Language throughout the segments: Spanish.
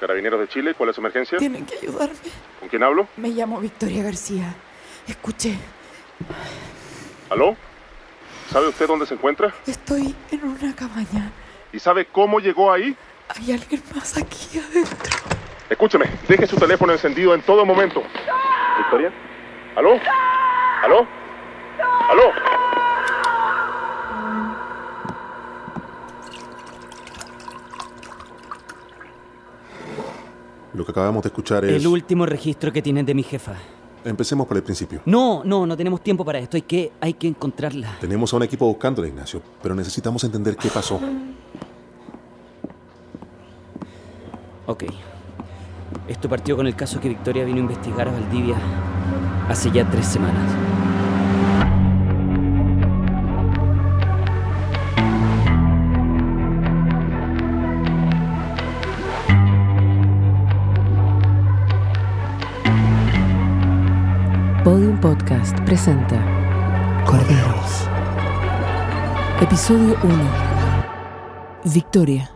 Carabineros de Chile, ¿cuál es su emergencia? Tienen que ayudarme. ¿Con quién hablo? Me llamo Victoria García. Escuche, ¿Aló? ¿Sabe usted dónde se encuentra? estoy en una cabaña. ¿Y sabe cómo llegó ahí? Hay alguien más aquí adentro. Escúcheme, deje su teléfono encendido en todo momento. ¿Victoria? ¿Aló? ¿Aló? ¿Aló? Lo que acabamos de escuchar es... El último registro que tienen de mi jefa. Empecemos por el principio. No, no, no tenemos tiempo para esto. Hay que, hay que encontrarla. Tenemos a un equipo buscándola, Ignacio, pero necesitamos entender qué pasó. Ok. Esto partió con el caso que Victoria vino a investigar a Valdivia hace ya tres semanas. Podcast presenta Corderos. Episodio 1. Victoria.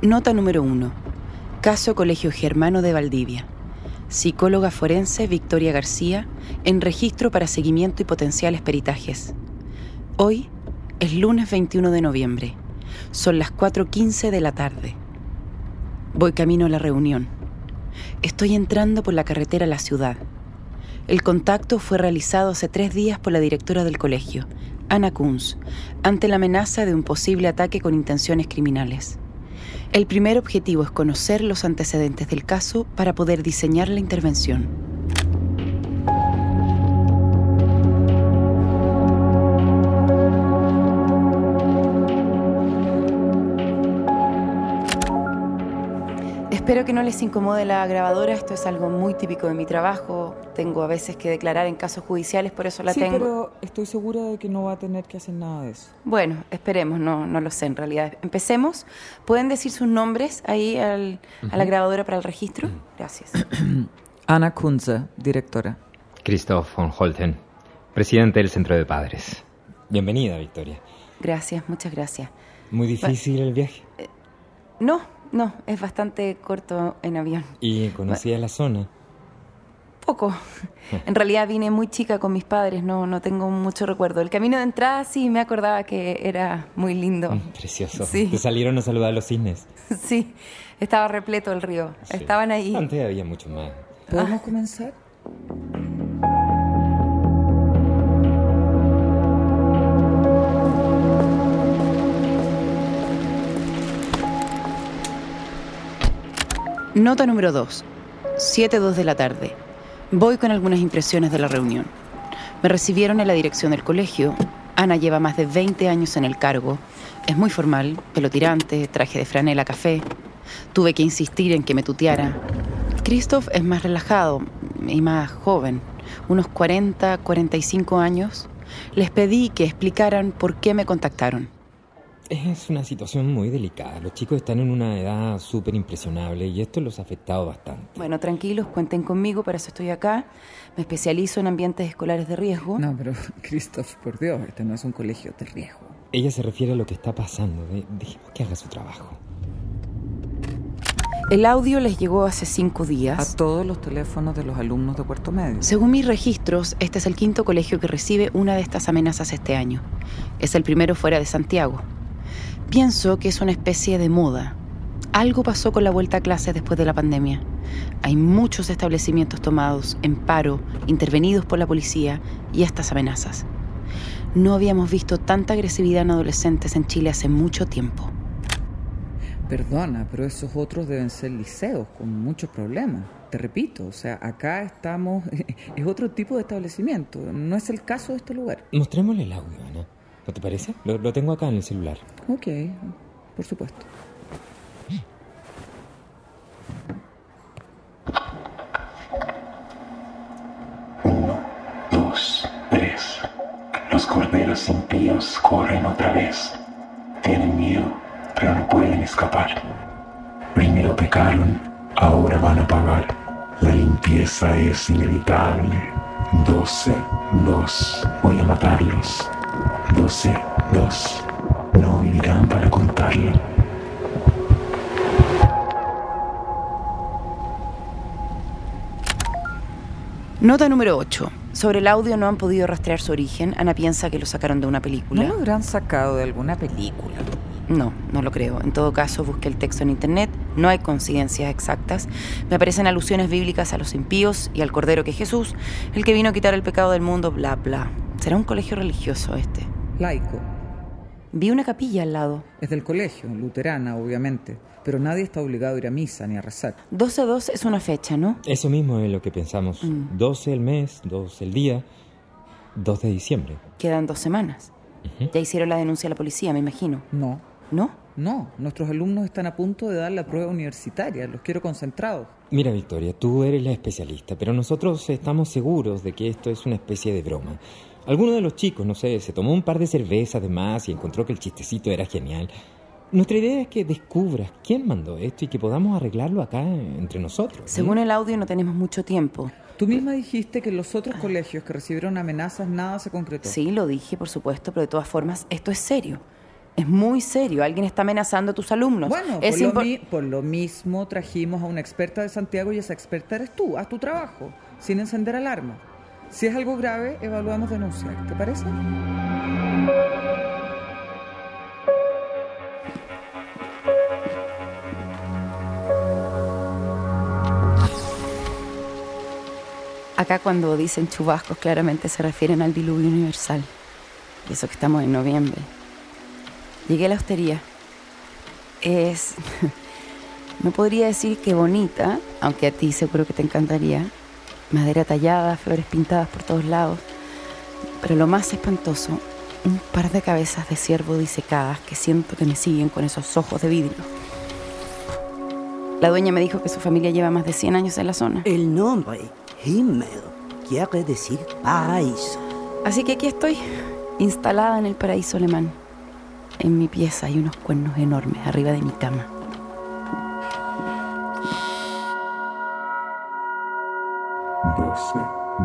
Nota número 1. Caso Colegio Germano de Valdivia. Psicóloga forense Victoria García en registro para seguimiento y potenciales peritajes. Hoy es lunes 21 de noviembre. Son las 4.15 de la tarde. Voy camino a la reunión. Estoy entrando por la carretera a la ciudad. El contacto fue realizado hace tres días por la directora del colegio, Ana Kunz, ante la amenaza de un posible ataque con intenciones criminales. El primer objetivo es conocer los antecedentes del caso para poder diseñar la intervención. Espero que no les incomode la grabadora, esto es algo muy típico de mi trabajo. Tengo a veces que declarar en casos judiciales, por eso la sí, tengo. pero estoy segura de que no va a tener que hacer nada de eso. Bueno, esperemos, no, no lo sé en realidad. Empecemos. ¿Pueden decir sus nombres ahí al- a la grabadora para el registro? Gracias. Ana Kunze, directora. Christoph von Holten, presidente del Centro de Padres. Bienvenida, Victoria. Gracias, muchas gracias. Muy difícil el viaje. No, no, es bastante corto en avión. ¿Y conocías la zona? Poco. En realidad vine muy chica con mis padres, no, no tengo mucho recuerdo. El camino de entrada sí me acordaba que era muy lindo. Mm, Precioso. Sí. Te salieron a saludar a los cisnes. Sí, estaba repleto el río. Sí. Estaban ahí. Antes había mucho más. ¿Podemos comenzar? Nota número 2. 7.2 de la tarde. Voy con algunas impresiones de la reunión. Me recibieron en la dirección del colegio. Ana lleva más de 20 años en el cargo. Es muy formal, pelo tirante, traje de franela café. Tuve que insistir en que me tuteara. Christoph es más relajado y más joven, unos 40, 45 años. Les pedí que explicaran por qué me contactaron. Es una situación muy delicada. Los chicos están en una edad súper impresionable y esto los ha afectado bastante. Bueno, tranquilos, cuenten conmigo, para eso estoy acá. Me especializo en ambientes escolares de riesgo. No, pero Christoph, por Dios, este no es un colegio de riesgo. Ella se refiere a lo que está pasando. De- Dejemos que haga su trabajo. El audio les llegó hace cinco A días. todos los teléfonos de los alumnos de Puerto Medio. Según mis registros, este es el quinto colegio que recibe una de estas amenazas este año. Es el primero fuera de Santiago. Pienso que es una especie de moda. Algo pasó con la vuelta a clases después de la pandemia. Hay muchos establecimientos tomados en paro, intervenidos por la policía y estas amenazas. No habíamos visto tanta agresividad en adolescentes en Chile hace mucho tiempo. Perdona, pero esos otros deben ser liceos con muchos problemas. Te repito, o sea, acá estamos... Es otro tipo de establecimiento. No es el caso de este lugar. Mostrémosle el audio, Ana. ¿No te parece? Lo, lo tengo acá en el celular. Ok, por supuesto. Dos, tres. Los corderos impíos corren otra vez. Tienen miedo, pero no pueden escapar. Cuando pecaron, ahora van a pagar. La limpieza es inevitable. 12, 2, voy a matarlos. 12, 2, no vivirán para contarlo. Nota número 8. Sobre el audio no han podido rastrear su origen. Ana piensa que lo sacaron de una película. ¿No lo habrán sacado de alguna película? No, no lo creo. En todo caso, busqué el texto en internet. No hay coincidencias exactas. Me aparecen alusiones bíblicas a los impíos y al Cordero que es Jesús, el que vino a quitar el pecado del mundo, bla, bla. ¿Será un colegio religioso este? Laico. Vi una capilla al lado. Es del colegio, luterana, obviamente. Pero nadie está obligado a ir a misa ni a rezar. 12-2 es una fecha, ¿no? Eso mismo es lo que pensamos. Mm. 12 el mes, 12 el día, 2 de diciembre. Quedan dos semanas. Ya hicieron la denuncia a la policía, me imagino. No. ¿No? No, nuestros alumnos están a punto de dar la prueba universitaria. Los quiero concentrados. Mira, Victoria, tú eres la especialista, pero nosotros estamos seguros de que esto es una especie de broma. Alguno de los chicos, no sé, se tomó un par de cervezas de más y encontró que el chistecito era genial. Nuestra idea es que descubras quién mandó esto y que podamos arreglarlo acá entre nosotros. Según el audio no tenemos mucho tiempo. Tú misma dijiste que en los otros colegios que recibieron amenazas nada se concretó. Sí, lo dije, por supuesto, pero de todas formas, esto es serio. Es muy serio. Alguien está amenazando a tus alumnos. Bueno, es por, lo mi- por lo mismo trajimos a una experta de Santiago y esa experta eres tú. Haz tu trabajo, sin encender alarma. Si es algo grave, evaluamos denunciar. ¿Te parece? Acá cuando dicen chubascos claramente se refieren al diluvio universal. Y eso que estamos en noviembre. Llegué a la hostería. Es... No podría decir que bonita, aunque a ti seguro que te encantaría. Madera tallada, flores pintadas por todos lados. Pero lo más espantoso, un par de cabezas de ciervo disecadas que siento que me siguen con esos ojos de vidrio. La dueña me dijo que su familia lleva más de 100 años en la zona. El nombre, Himmel, quiere decir paraíso. Así que aquí estoy, instalada en el paraíso alemán. En mi pieza hay unos cuernos enormes arriba de mi cama. Doce,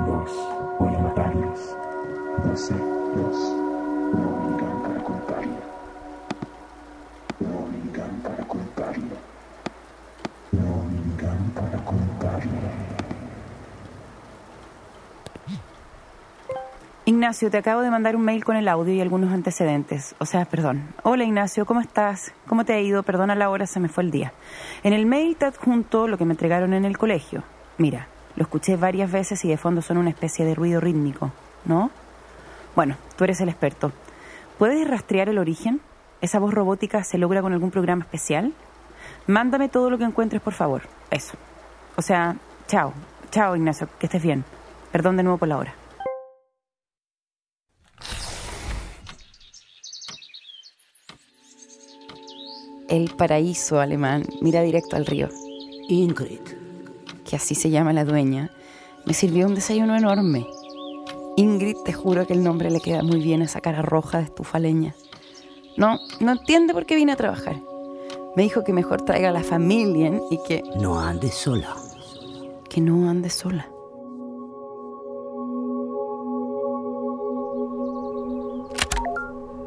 dos, voy a matarlos. Doce, dos, no vengan para contarlo. No vengan para contarlo. No vengan para contarlo. Ignacio, te acabo de mandar un mail con el audio y algunos antecedentes. O sea, perdón. Hola Ignacio, ¿cómo estás? ¿Cómo te ha ido? Perdona la hora, se me fue el día. En el mail te adjunto lo que me entregaron en el colegio. Mira, lo escuché varias veces y de fondo son una especie de ruido rítmico, ¿no? Bueno, tú eres el experto. ¿Puedes rastrear el origen? ¿Esa voz robótica se logra con algún programa especial? Mándame todo lo que encuentres, por favor. Eso. O sea, chao. Chao, Ignacio, que estés bien. Perdón de nuevo por la hora. El paraíso alemán mira directo al río, Ingrid, que así se llama la dueña. Me sirvió un desayuno enorme. Ingrid, te juro que el nombre le queda muy bien a esa cara roja de estufa leña. No, no entiende por qué vine a trabajar. Me dijo que mejor traiga a la familia y que, no andes sola. que no ande sola.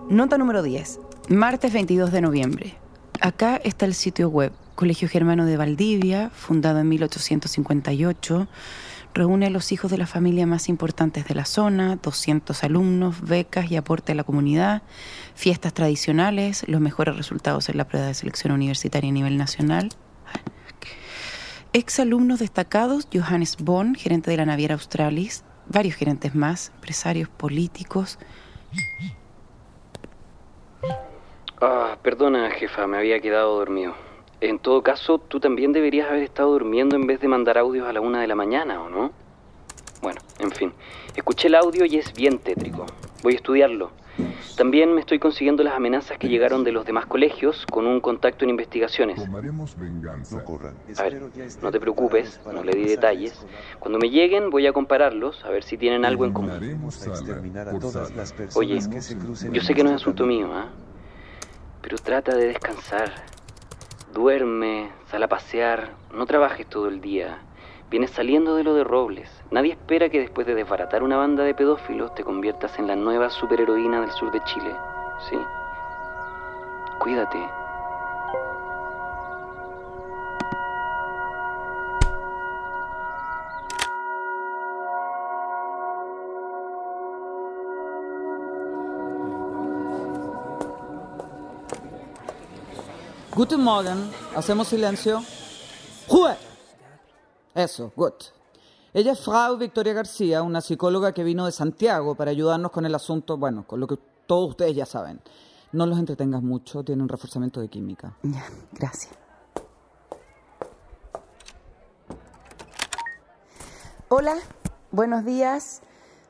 Nota número 10. Martes 22 de noviembre. Acá está el sitio web. Colegio Germano de Valdivia, fundado en 1858. Reúne a los hijos de la familia más importantes de la zona, 200 alumnos, becas y aporte a la comunidad, fiestas tradicionales, los mejores resultados en la prueba de selección universitaria a nivel nacional. Exalumnos destacados, Johannes Bonn, gerente de la naviera Australis, varios gerentes más, empresarios políticos. Ah, perdona, jefa, me había quedado dormido. En todo caso, tú también deberías haber estado durmiendo en vez de mandar audios a la una de la mañana, ¿o no? Bueno, en fin. Escuché el audio y es bien tétrico. Voy a estudiarlo. También me estoy consiguiendo las amenazas que llegaron de los demás colegios con un contacto en investigaciones. Tomaremos venganza. No corran. A ver, no te preocupes, no le di detalles. Cuando me lleguen voy a compararlos, a ver si tienen algo en común. Oye, yo sé que no es asunto mío, ¿ah? Pero trata de descansar. Duerme, sal a pasear, no trabajes todo el día. Vienes saliendo de lo de Robles. Nadie espera que después de desbaratar una banda de pedófilos te conviertas en la nueva superheroína del sur de Chile. ¿Sí? Cuídate. Guten Morgen. Hacemos silencio. Ruhe. Eso, good. Ella es Frau Victoria García, una psicóloga que vino de Santiago para ayudarnos con el asunto, bueno, con lo que todos ustedes ya saben. No los entretengas mucho, tienen reforzamiento de química. Ya, gracias. Hola, buenos días.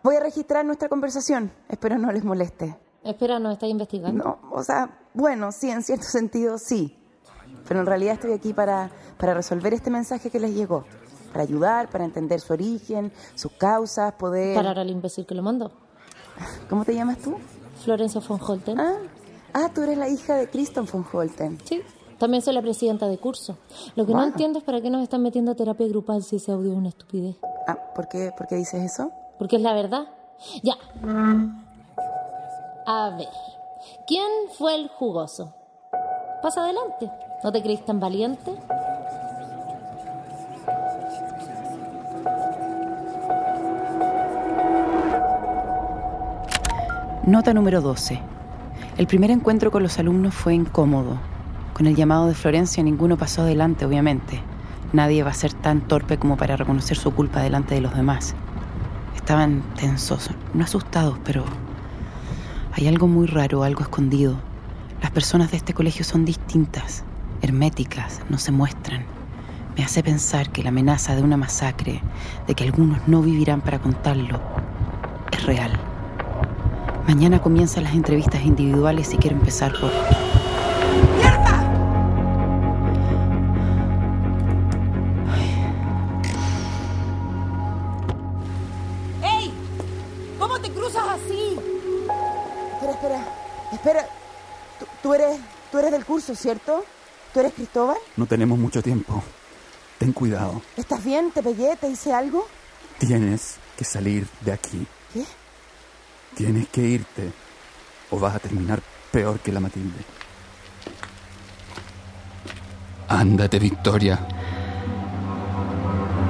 Voy a registrar nuestra conversación. Espero no les moleste. Espera, ¿no está investigando? No, o sea, bueno, sí, en cierto sentido sí. Pero en realidad estoy aquí para, para resolver este mensaje que les llegó. Para ayudar, para entender su origen, sus causas, poder... Parar al imbécil que lo mandó. ¿Cómo te llamas tú? Florencia von Holten. Ah, ah tú eres la hija de Kristen von Holten. Sí, también soy la presidenta de curso. Lo que no entiendo es para qué nos están metiendo a terapia grupal si ese audio es una estupidez. Ah, ¿por qué, ¿por qué dices eso? Porque es la verdad. Ya. A ver. ¿Quién fue el jugoso? Pasa adelante. ¿No te crees tan valiente? Nota número 12. El primer encuentro con los alumnos fue incómodo. Con el llamado de Florencia ninguno pasó adelante, obviamente. Nadie va a ser tan torpe como para reconocer su culpa delante de los demás. Estaban tensos, no asustados, pero hay algo muy raro, algo escondido. Las personas de este colegio son distintas, herméticas, no se muestran. Me hace pensar que la amenaza de una masacre, de que algunos no vivirán para contarlo, es real. Mañana comienzan las entrevistas individuales y quiero empezar por... ¡Ey! ¿Cómo te cruzas así? Espera, espera, espera. Tú, tú eres, tú eres del curso, ¿cierto? ¿Tú eres Cristóbal? No tenemos mucho tiempo. Ten cuidado. ¿Estás bien? ¿Te pegué? ¿Te hice algo? Tienes que salir de aquí. ¿Qué? Tienes que irte. O vas a terminar peor que la Matilde. Ándate, Victoria.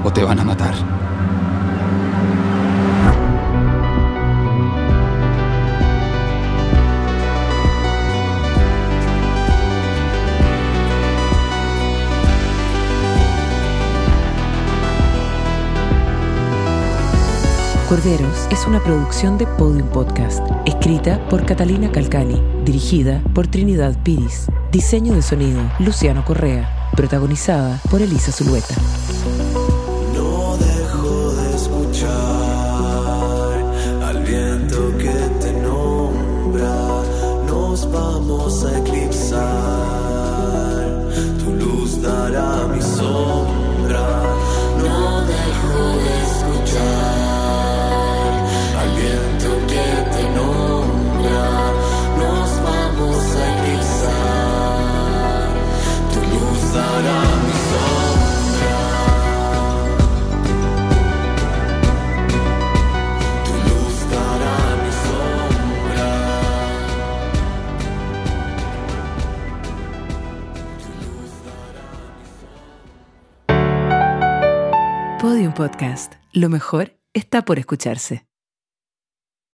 O te van a matar. Corderos es una producción de Podium Podcast, escrita por Catalina Calcani, dirigida por Trinidad Piris, diseño de sonido Luciano Correa, protagonizada por Elisa Zulueta. No dejo de escuchar al viento que te nombra. Nos vamos a eclipsar. Lo mejor está por escucharse.